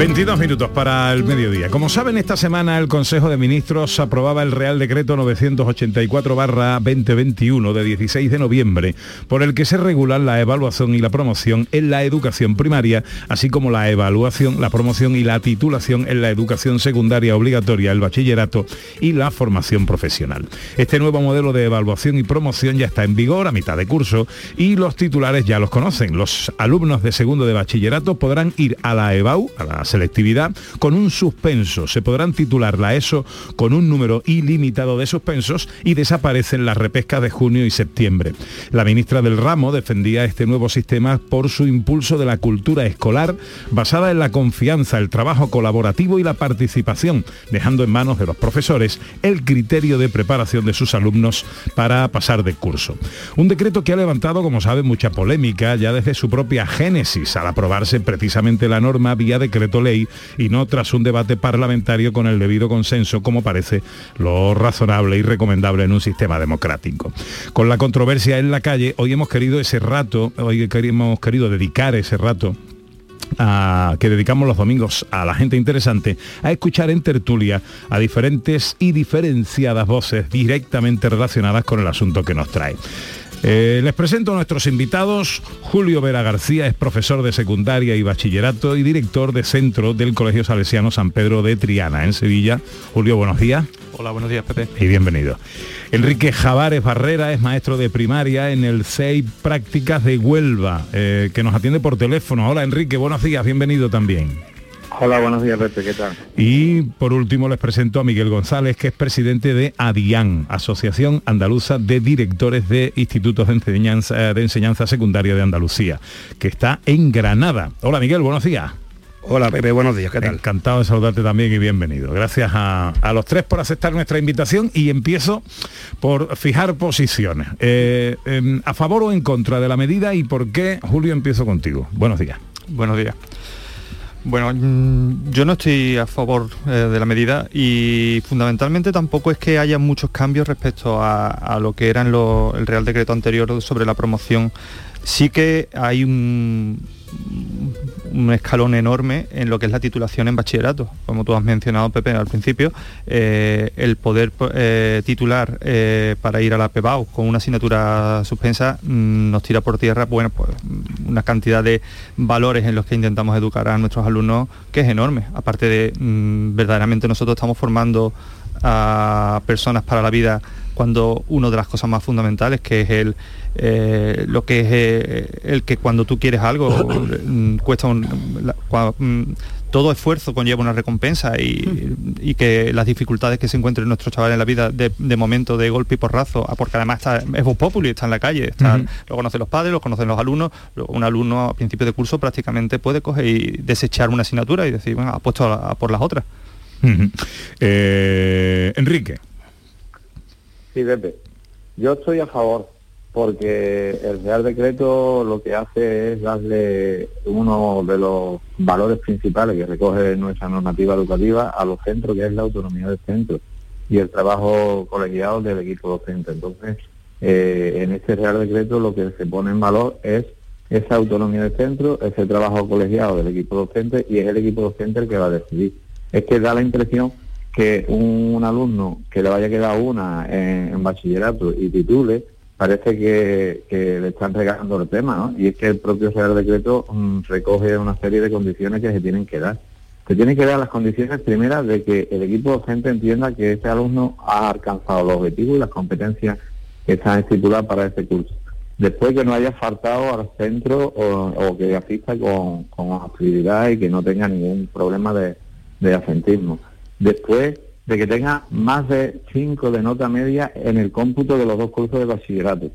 22 minutos para el mediodía. Como saben, esta semana el Consejo de Ministros aprobaba el Real Decreto 984-2021 de 16 de noviembre, por el que se regulan la evaluación y la promoción en la educación primaria, así como la evaluación, la promoción y la titulación en la educación secundaria obligatoria, el bachillerato y la formación profesional. Este nuevo modelo de evaluación y promoción ya está en vigor a mitad de curso y los titulares ya los conocen. Los alumnos de segundo de bachillerato podrán ir a la EBAU, a la selectividad con un suspenso. Se podrán titular la ESO con un número ilimitado de suspensos y desaparecen las repescas de junio y septiembre. La ministra del ramo defendía este nuevo sistema por su impulso de la cultura escolar basada en la confianza, el trabajo colaborativo y la participación, dejando en manos de los profesores el criterio de preparación de sus alumnos para pasar de curso. Un decreto que ha levantado, como saben, mucha polémica ya desde su propia génesis, al aprobarse precisamente la norma vía decreto ley y no tras un debate parlamentario con el debido consenso, como parece lo razonable y recomendable en un sistema democrático. Con la controversia en la calle, hoy hemos querido ese rato, hoy hemos querido dedicar ese rato a- que dedicamos los domingos a la gente interesante, a escuchar en tertulia a diferentes y diferenciadas voces directamente relacionadas con el asunto que nos trae. Eh, les presento a nuestros invitados. Julio Vera García es profesor de secundaria y bachillerato y director de centro del Colegio Salesiano San Pedro de Triana, en Sevilla. Julio, buenos días. Hola, buenos días, Pepe. Y bienvenido. Enrique Javares Barrera es maestro de primaria en el CEI Prácticas de Huelva, eh, que nos atiende por teléfono. Hola Enrique, buenos días, bienvenido también. Hola, buenos días, Pepe, ¿qué tal? Y por último les presento a Miguel González, que es presidente de ADIAN, Asociación Andaluza de Directores de Institutos de Enseñanza, de Enseñanza Secundaria de Andalucía, que está en Granada. Hola Miguel, buenos días. Hola Pepe, buenos días, ¿qué tal? Encantado de saludarte también y bienvenido. Gracias a, a los tres por aceptar nuestra invitación y empiezo por fijar posiciones. Eh, em, ¿A favor o en contra de la medida y por qué? Julio, empiezo contigo. Buenos días. Buenos días. Bueno, mm, yo no estoy a favor eh, de la medida y fundamentalmente tampoco es que haya muchos cambios respecto a, a lo que era el Real Decreto anterior sobre la promoción. Sí que hay un, un escalón enorme en lo que es la titulación en bachillerato. Como tú has mencionado, Pepe, al principio, eh, el poder eh, titular eh, para ir a la PEBAU con una asignatura suspensa mm, nos tira por tierra bueno, pues, una cantidad de valores en los que intentamos educar a nuestros alumnos que es enorme. Aparte de, mm, verdaderamente nosotros estamos formando a personas para la vida cuando una de las cosas más fundamentales que es el eh, lo que es eh, el que cuando tú quieres algo *coughs* mm, cuesta un, la- cua- mm, todo esfuerzo conlleva una recompensa y, y que las dificultades que se encuentren nuestros chavales en la vida de, de momento de golpe y porrazo, ah, porque además está, es Vox Populi, está en la calle, está- lo conocen los padres, lo conocen los alumnos, un alumno a principio de curso prácticamente puede coger y desechar una asignatura y decir, bueno, apuesto a- a por las otras. Eh, Enrique. Sí, Pepe. Yo estoy a favor porque el Real Decreto lo que hace es darle uno de los valores principales que recoge nuestra normativa educativa a los centros, que es la autonomía del centro y el trabajo colegiado del equipo docente. Entonces, eh, en este Real Decreto lo que se pone en valor es esa autonomía del centro, ese trabajo colegiado del equipo docente y es el equipo docente el que va a decidir. Es que da la impresión que un, alumno que le vaya a quedar una en, bachillerato y titule, parece que, le están regalando el tema, ¿no? Y es que el propio Real Decreto mm, recoge una serie de condiciones que se tienen que dar. Se tienen que dar las condiciones primeras de que el equipo docente entienda que ese alumno ha alcanzado los objetivos y las competencias que están estipuladas para este curso. Después que no haya faltado al centro o, o que asista con, con actividad y que no tenga ningún problema de, de asentismo. Después de que tenga más de 5 de nota media en el cómputo de los dos cursos de bachillerato.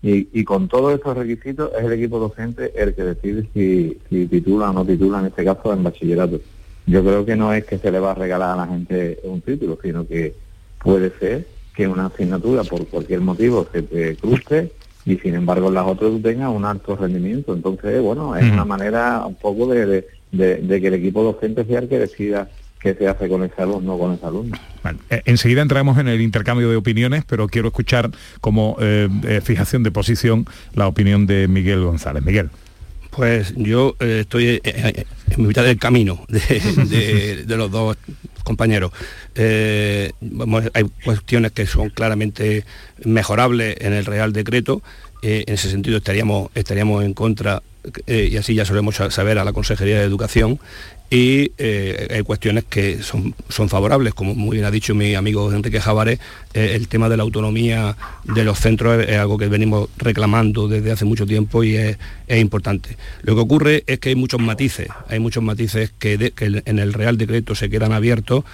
Y, y con todos estos requisitos es el equipo docente el que decide si, si titula o no titula, en este caso en bachillerato. Yo creo que no es que se le va a regalar a la gente un título, sino que puede ser que una asignatura por cualquier motivo se te cruce y sin embargo en las otras tú tengas un alto rendimiento. Entonces, bueno, es una manera un poco de, de- de- de que el equipo docente sea el que decida qué se hace con ese alumno o con ese alumno. Bueno, eh, enseguida entramos en el intercambio de opiniones, pero quiero escuchar como eh, eh, fijación de posición la opinión de Miguel González. Miguel. Pues yo eh, estoy eh, en mitad del camino de, de- *laughs* de los dos compañeros. Eh, vamos, hay cuestiones que son claramente mejorables en el Real Decreto en ese sentido estaríamos, estaríamos en contra, y así ya solemos saber a la Consejería de Educación, y eh, hay cuestiones que son, son, favorables, como muy bien ha dicho mi amigo Enrique Javares, eh, el tema de la autonomía de los centros es, algo que venimos reclamando desde hace mucho tiempo y es, importante. Lo que ocurre es que hay muchos matices, hay muchos matices que, en el Real Decreto se quedan abiertos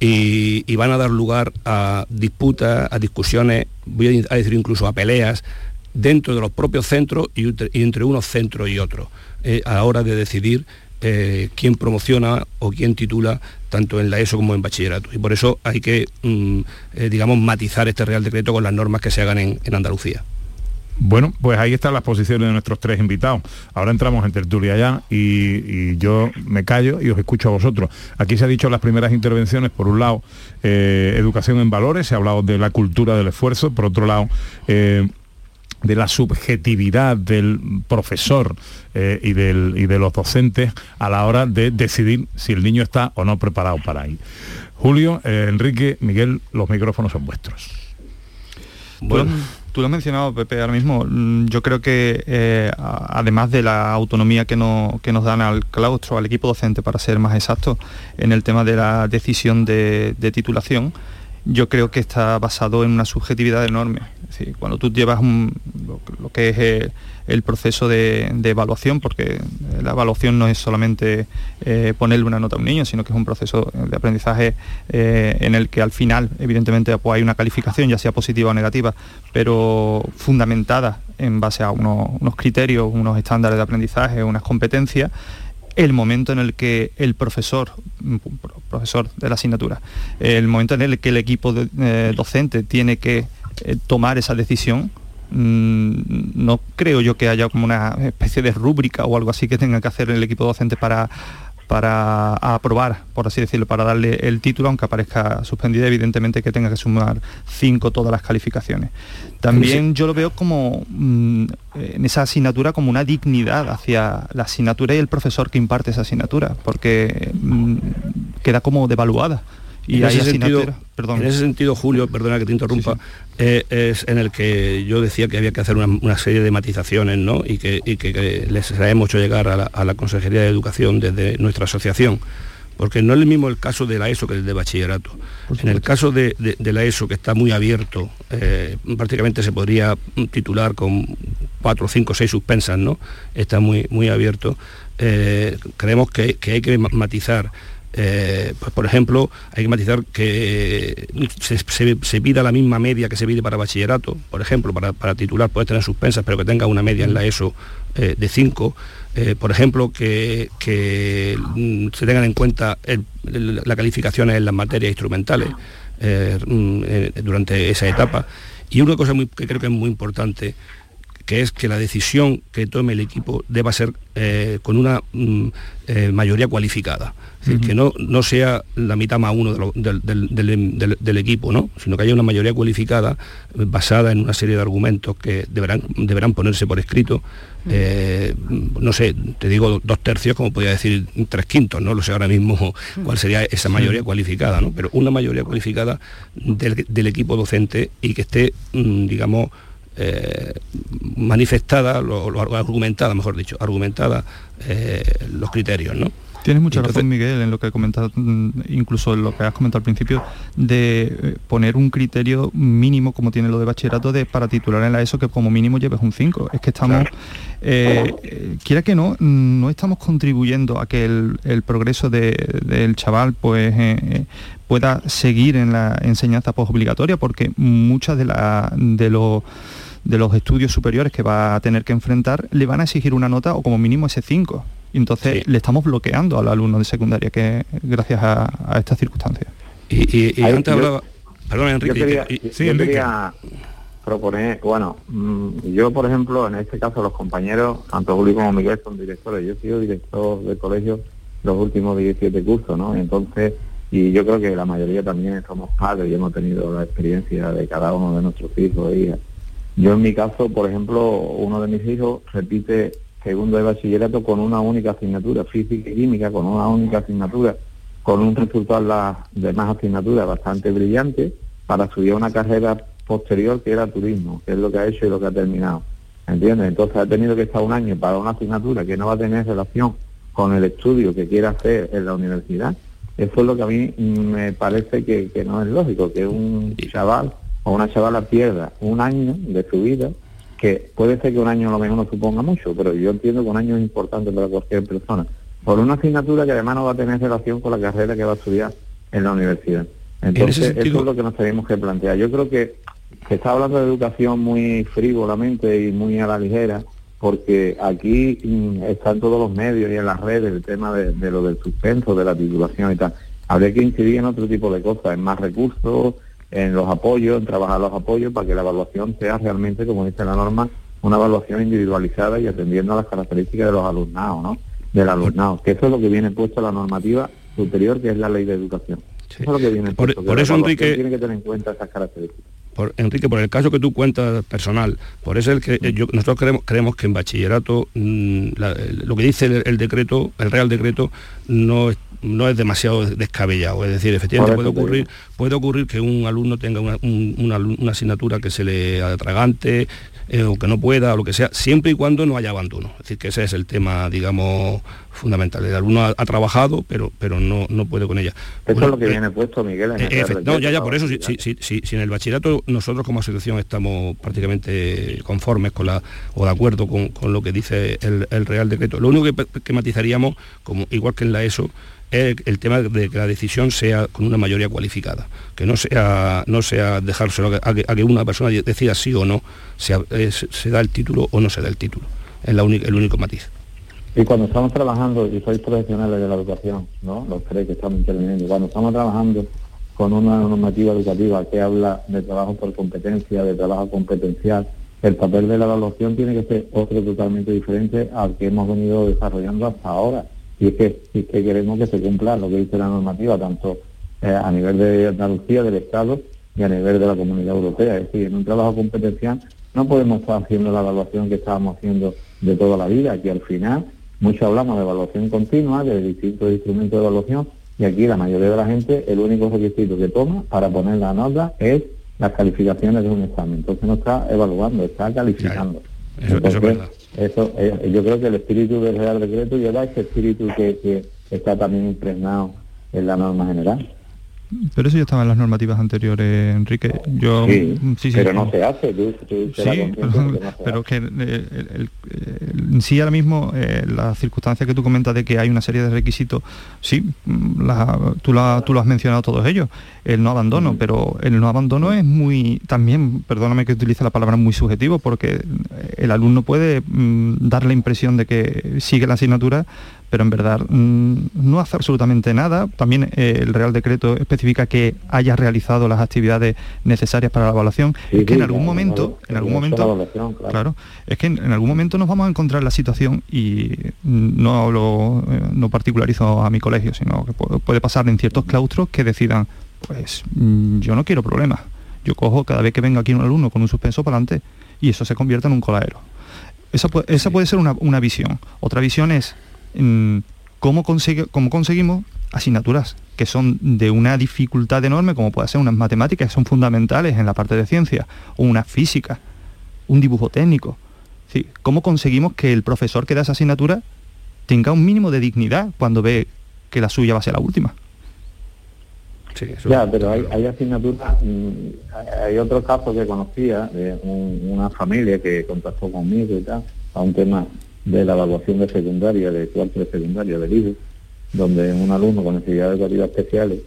y, van a dar lugar a disputas, a discusiones, voy a decir incluso a peleas dentro de los propios centros y, entre unos centros y otros, eh, a la hora de decidir eh, quién promociona o quién titula tanto en la ESO como en bachillerato. Y por eso hay que, mm, eh, digamos, matizar este Real Decreto con las normas que se hagan en, Andalucía. Bueno, pues ahí están las posiciones de nuestros tres invitados. Ahora entramos en tertulia ya y, yo me callo y os escucho a vosotros. Aquí se ha dicho las primeras intervenciones, por un lado, eh, educación en valores, se ha hablado de la cultura del esfuerzo, por otro lado, de la subjetividad del profesor eh, y, del, y de los docentes a la hora de decidir si el niño está o no preparado para ir. Julio, eh, Enrique, Miguel, los micrófonos son vuestros. Bueno. Tú, lo has mencionado, Pepe, ahora mismo. Mm, yo creo que eh, además de la autonomía que, que nos dan al claustro, al equipo docente, para ser más exacto, en el tema de la decisión de titulación, yo creo que está basado en una subjetividad enorme. cuando tú llevas lo, que es el, proceso de, evaluación, porque la evaluación no es solamente eh, ponerle una nota a un niño, sino que es un proceso de aprendizaje eh, en el que al final, evidentemente, pues hay una calificación, ya sea positiva o negativa, pero fundamentada en base a unos criterios, unos estándares de aprendizaje, unas competencias, el momento en el que el profesor, profesor de la asignatura, el momento en el que el equipo eh, docente tiene que eh, tomar esa decisión, mm, no creo yo que haya como una especie de rúbrica o algo así que tenga que hacer el equipo docente para para aprobar, por así decirlo, para darle el título, aunque aparezca suspendida, evidentemente que tenga que sumar cinco todas las calificaciones. También yo lo veo como mm, en esa asignatura como una dignidad hacia la asignatura y el profesor que imparte esa asignatura, porque mm, queda como devaluada en, ese sentido, en ese sentido, Julio, perdona que te interrumpa, eh, es en el que yo decía que había que hacer una, serie de matizaciones ¿no? y, que, les hemos hecho llegar a la, Consejería de Educación desde nuestra asociación porque no es el mismo el caso de la ESO que el de bachillerato. En el caso de, la ESO, que está muy abierto, eh, prácticamente se podría titular con cuatro, cinco, seis suspensas, ¿no? Está muy, muy abierto. Eh, creemos que, hay que matizar eh, pues por ejemplo, hay que matizar que se, pida la misma media que se pide para bachillerato, por ejemplo, para, titular puede tener suspensas, pero que tenga una media en la ESO eh, de 5. Eh, por ejemplo, que, mm, se tengan en cuenta las calificaciones en las materias instrumentales mm, durante esa etapa. Y una cosa que creo que es muy importante que es que la decisión que tome el equipo deba ser con una mm, mayoría cualificada que no, no sea la mitad más uno del, equipo, ¿no? sino que haya una mayoría cualificada eh, basada en una serie de argumentos que deberán, deberán ponerse por escrito. Eh, no sé, te digo dos tercios, como podría decir tres quintos, no lo sé ahora mismo cuál sería esa mayoría cualificada, ¿no? pero una mayoría cualificada del, equipo docente y que esté, mm, digamos, eh, manifestada, lo, argumentada, mejor dicho, argumentada los criterios, ¿no? Tienes mucha razón, Miguel, en lo que he comentado, mm, incluso en lo que has comentado al principio, de eh, poner un criterio mínimo, como tiene lo de bachillerato, de para titular en la ESO que como mínimo lleves un 5. Es que estamos, eh, eh, quiera que no, no estamos contribuyendo a que el, progreso del chaval pues pueda seguir en la enseñanza posobligatoria, porque muchas de, la, de los de los estudios superiores que va a tener que enfrentar le van a exigir una nota o como mínimo ese 5 entonces le estamos bloqueando al alumno de secundaria que gracias a, estas circunstancias. Y, antes hablaba... Perdón, Enrique. Yo quería, proponer, bueno, mm, yo por ejemplo, en este caso los compañeros, tanto Julio como Miguel son directores, yo he sido director de colegio los últimos 17 cursos, ¿no? Entonces, y yo creo que la mayoría también somos padres y hemos tenido la experiencia de cada uno de nuestros hijos e hijas. Yo en mi caso, por ejemplo, uno de mis hijos repite segundo de bachillerato con una única asignatura, física y química, con una única asignatura, con un resultado en las demás asignaturas bastante brillante, para a una carrera posterior que era turismo, que es lo que ha hecho y lo que ha terminado. ¿entiendes? Entonces ha tenido que estar un año para una asignatura que no va a tener relación con el estudio que quiere hacer en la universidad. Eso es lo que a mí me parece que, que no es lógico, que un chaval o una chavala pierda un año de su vida, que puede ser que un año a lo mejor no suponga mucho, pero yo entiendo que un año es importante para cualquier persona, por una asignatura que además no va a tener relación con la carrera que va a estudiar en la universidad. Entonces, eso es lo que nos tenemos que plantear. Yo creo que se está hablando de educación muy frívolamente y muy a la ligera, porque aquí mm, están todos los medios y en las redes el tema de, de, lo del suspenso, de la titulación y tal. Habría que incidir en otro tipo de cosas, en más recursos, en los apoyos, en trabajar los apoyos para que la evaluación sea realmente, como dice la norma, una evaluación individualizada y atendiendo a las características de los alumnados, ¿no? Del alumnado, que eso es lo que viene puesto en la normativa superior, que es la ley de educación. Eso es lo que viene por, puesto. Por eso, Enrique... Tiene que tener en cuenta esas características. Por, Enrique, por el caso que tú cuentas personal, por eso el que eh, yo, nosotros creemos, creemos que en bachillerato mmm, la, lo que dice el, el, decreto, el Real Decreto, no, no es demasiado descabellado. Es decir, efectivamente puede ocurrir, puede ocurrir que un alumno tenga una, un, una, una asignatura que se le atragante, eh, o que no pueda, o lo que sea, siempre y cuando no haya abandono. Es decir, que ese es el tema, digamos, fundamental. El alumno ha, ha trabajado, pero, pero no, no puede con ella. Eso bueno, es lo que eh, viene puesto, Miguel. En eh, no, ya, ya, por eso, si, si, si, si, en el bachillerato nosotros como asociación estamos prácticamente conformes con la, o de acuerdo con, con lo que dice el, el, Real Decreto. Lo único que, que matizaríamos, como, igual que en la ESO, es el tema de que la decisión sea con una mayoría cualificada, que no sea, no sea dejárselo a que, una persona decida sí o no, se, se, da el título o no se da el título. Es la el único matiz. Y cuando estamos trabajando, y sois profesionales de la educación, ¿no? Los tres que estamos interviniendo, cuando estamos trabajando con una normativa educativa que habla de trabajo por competencia, de trabajo competencial, el papel de la evaluación tiene que ser otro totalmente diferente al que hemos venido desarrollando hasta ahora y es que, y que queremos que se cumpla lo que dice la normativa, tanto eh, a nivel de Andalucía, del Estado, y a nivel de la Comunidad Europea. Es decir, en un trabajo competencial no podemos estar haciendo la evaluación que estábamos haciendo de toda la vida, que al final mucho hablamos de evaluación continua, de distintos instrumentos de evaluación, y aquí la mayoría de la gente, el único requisito que toma para poner la nota es las calificaciones de un examen. Entonces no está evaluando, está calificando. Eso, Entonces, eso es verdad. Eso, eh, yo creo que el espíritu del Real Decreto lleva ese espíritu que, que está también impregnado en la norma general. Pero eso ya estaba en las normativas anteriores, Enrique. Yo sí, sí, sí pero no se hace. Tú, tú sí, pero, no pero que el, el, el, sí ahora mismo eh, las circunstancias que tú comentas de que hay una serie de requisitos, sí, la, tú, la, tú lo has mencionado todos ellos, el no abandono, mm. pero el no abandono es muy, también, perdóname que utilice la palabra muy subjetivo, porque el alumno puede mm, dar la impresión de que sigue la asignatura, pero en verdad mmm, no hace absolutamente nada. También eh, el Real Decreto especifica que haya realizado las actividades necesarias para la evaluación. Sí, es que en algún momento, en algún momento, claro. claro. es que en, en, algún momento nos vamos a encontrar la situación y no hablo, eh, no particularizo a mi colegio, sino que puede pasar en ciertos claustros que decidan, pues mm, yo no quiero problemas. Yo cojo cada vez que venga aquí un alumno con un suspenso para adelante y eso se convierte en un coladero. Esa, esa puede ser una, una visión. Otra visión es cómo, consigue, cómo conseguimos asignaturas que son de una dificultad enorme, como puede ser unas matemáticas, que son fundamentales en la parte de ciencia, o una física, un dibujo técnico. Sí, ¿Cómo conseguimos que el profesor que da esa asignatura tenga un mínimo de dignidad cuando ve que la suya va a ser la última? Sí, ya, pero hay, hay asignaturas, hay otro caso que conocía de un, una familia que contactó conmigo y tal, a un tema de la evaluación de secundaria, de cuarto de secundaria del IBE, donde un alumno con necesidades educativas especiales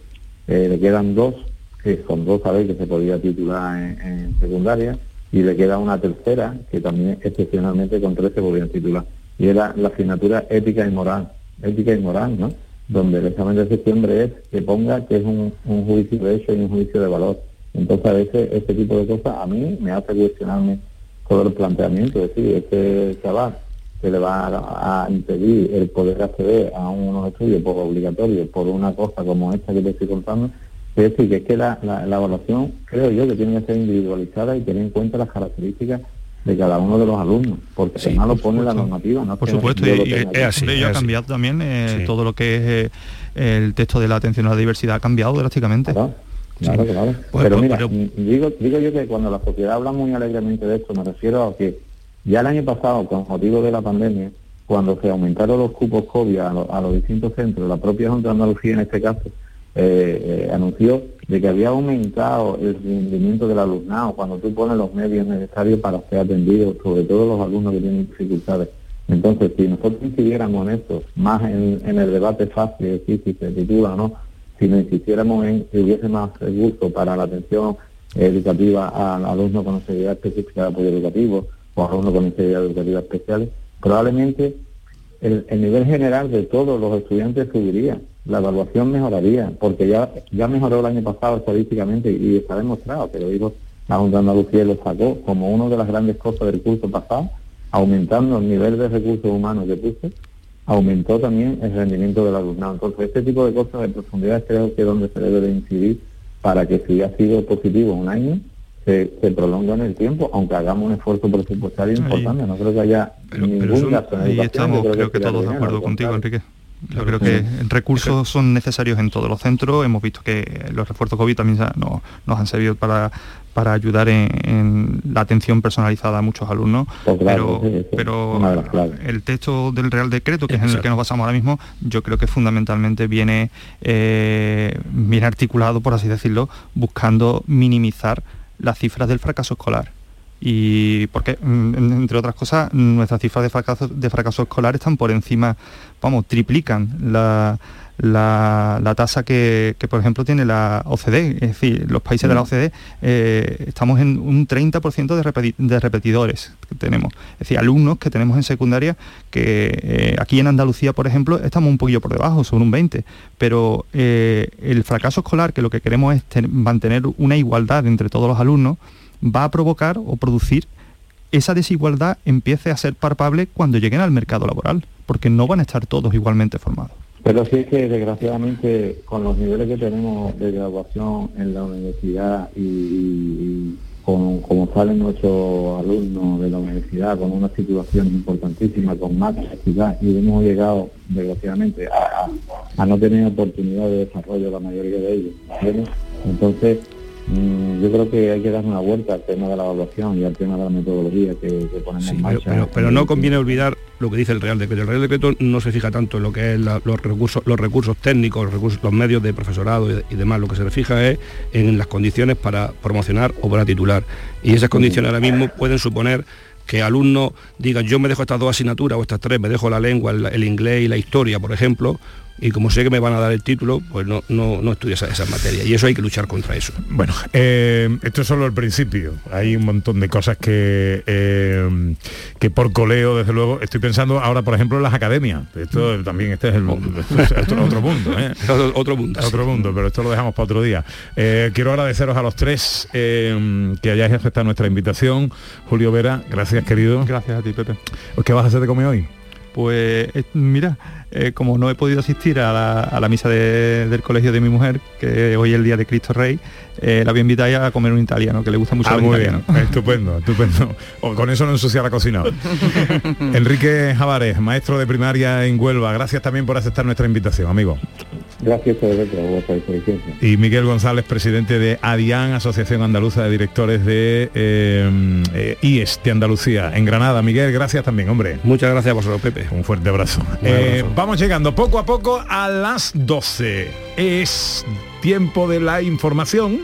eh, le quedan dos, que son dos a ver que se podía titular en, secundaria, y le queda una tercera, que también excepcionalmente con tres se podían titular. Y era la asignatura ética y moral, ética y moral, ¿no? Donde el examen de septiembre es que ponga que es un, un juicio de hecho y un juicio de valor. Entonces a veces este tipo de cosas a mí me hace cuestionarme todo el planteamiento, es decir, este chaval que le va a, a, impedir el poder acceder a unos estudios por obligatorio por una cosa como esta que te estoy contando, es decir, que es que la, la, la, evaluación creo yo que tiene que ser individualizada y tener en cuenta las características de cada uno de los alumnos, porque sí, además lo pone la normativa. ¿no? Por supuesto, y, y es así. Ello ha cambiado también eh, sí. todo lo que es eh, el texto de la atención a la diversidad, ha cambiado drásticamente. Claro. Claro, claro. Pues, pero pues, mira, pero... Digo, digo yo que cuando la sociedad habla muy alegremente de esto, me refiero a que Ya el año pasado, con motivo de la pandemia, cuando se aumentaron los cupos COVID a, los distintos centros, la propia Junta de Andalucía en este caso eh, eh, anunció de que había aumentado el rendimiento del alumnado cuando tú pones los medios necesarios para ser atendido, sobre todo los alumnos que tienen dificultades. Entonces, si nosotros incidiéramos en esto, más en, el debate fácil, es decir, si se titula o no, si nos insistiéramos en que hubiese más gusto para la atención educativa al alumno con necesidad específica de apoyo educativo o alumnos con necesidades educativas especiales, probablemente el, nivel general de todos los estudiantes subiría, la evaluación mejoraría, porque ya, ya mejoró el año pasado estadísticamente y está demostrado, que lo dijo la Junta de Andalucía lo sacó como una de las grandes cosas del curso pasado, aumentando el nivel de recursos humanos que puse, aumentó también el rendimiento del alumnado. Entonces, este tipo de cosas de profundidad creo que es donde se debe de incidir para que si ha sido positivo un año, se, prolonga en el tiempo, aunque hagamos un esfuerzo presupuestario importante. No creo que haya ningún gasto en Y estamos, creo, que, todos de acuerdo contigo, Enrique. Yo creo que recursos son necesarios en todos los centros. Hemos visto que los refuerzos COVID también nos, nos han servido para, para ayudar en, la atención personalizada a muchos alumnos. Pues pero, pero el texto del Real Decreto, que es en el que nos basamos ahora mismo, yo creo que fundamentalmente viene eh, bien articulado, por así decirlo, buscando minimizar las cifras del fracaso escolar. Y porque mm, entre otras cosas nuestras cifras de fracaso, de fracaso escolar están por encima, vamos, triplican la, la, tasa que, por ejemplo tiene la OCDE, es decir, los países de la mm. OCDE eh, estamos en un 30% de, de, repetidores que tenemos, es decir, alumnos que tenemos en secundaria que eh, aquí en Andalucía, por ejemplo, estamos un poquillo por debajo, son un 20, pero eh, el fracaso escolar, que lo que queremos es mantener una igualdad entre todos los alumnos, va a provocar o producir esa desigualdad empiece a ser palpable cuando lleguen al mercado laboral, porque no van a estar todos igualmente formados. Pero sí es que desgraciadamente con los niveles que tenemos de graduación en la universidad y, con, como salen nuestros alumnos de la universidad con una situación importantísima, con más necesidad y hemos llegado desgraciadamente a, no tener oportunidad de desarrollo la mayoría de ellos. Entonces, Mm, yo creo que hay que dar una vuelta al tema de la evaluación y al tema de la metodología que, ponemos en marcha. Pero, no conviene olvidar lo que dice el Real Decreto. El Real Decreto no se fija tanto en lo que es los recursos, los recursos técnicos, los, recursos, los medios de profesorado y, demás. Lo que se fija es en las condiciones para promocionar o para titular. Y esas condiciones ahora mismo pueden suponer que alumnos digan yo me dejo estas dos asignaturas o estas tres, me dejo la lengua, el, inglés y la historia, por ejemplo, y como sé que me van a dar el título, pues no, no, no estudio esas esa materias. Y eso hay que luchar contra eso. Bueno, eh, esto es solo el principio. Hay un montón de cosas que, eh, que por coleo, desde luego, estoy pensando ahora, por ejemplo, en las academias. Esto también este es el *laughs* otro mundo. ¿eh? *laughs* otro mundo. Otro mundo, pero esto lo dejamos para otro día. quiero agradeceros a los tres que hayáis aceptado nuestra invitación. Julio Vera, gracias querido. Gracias a ti, Pepe. ¿Qué vas a hacer de comer hoy? Pues mira, eh, como no he podido asistir a la, misa del colegio de mi mujer, que hoy es el día de Cristo Rey, eh, la voy a invitar a comer un italiano, que le gusta mucho ah, el italiano. estupendo, estupendo. con eso no ensucia la cocina. *laughs* Enrique Javares, maestro de primaria en Huelva, gracias también por aceptar nuestra invitación, amigo. Gracias por vuestra Y Miguel González, presidente de ADIAN, Asociación Andaluza de Directores de eh, IES de Andalucía, en Granada. Miguel, gracias también, hombre. Muchas gracias a vosotros, Pepe. Un fuerte abrazo. Vamos llegando poco a poco a las 12. Es tiempo de la información.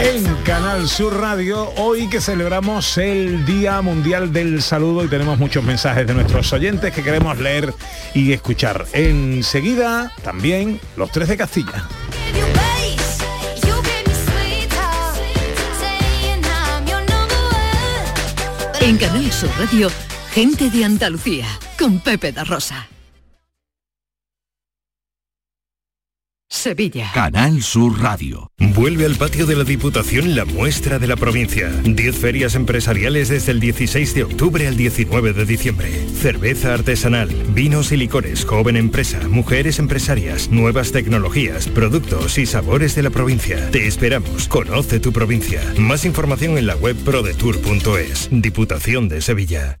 En Canal Sur Radio, hoy que celebramos el Día Mundial del Saludo y tenemos muchos mensajes de nuestros oyentes que queremos leer y escuchar. Enseguida, también los tres de Castilla. En Canal Sur Radio, gente de Andalucía con Pepe da Rosa. Sevilla. Canal Sur Radio. Vuelve al patio de la Diputación la muestra de la provincia. 10 ferias empresariales desde el 16 de octubre al 19 de diciembre. Cerveza artesanal, vinos y licores, joven empresa, mujeres empresarias, nuevas tecnologías, productos y sabores de la provincia. Te esperamos. Conoce tu provincia. Más información en la web prodetour.es. Diputación de Sevilla.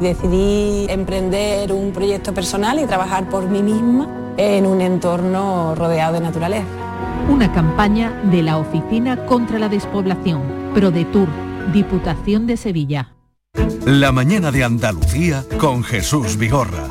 Decidí emprender un proyecto personal y trabajar por mí misma en un entorno rodeado de naturaleza. Una campaña de la Oficina contra la Despoblación, ProDetour, Diputación de Sevilla. La mañana de Andalucía con Jesús Vigorra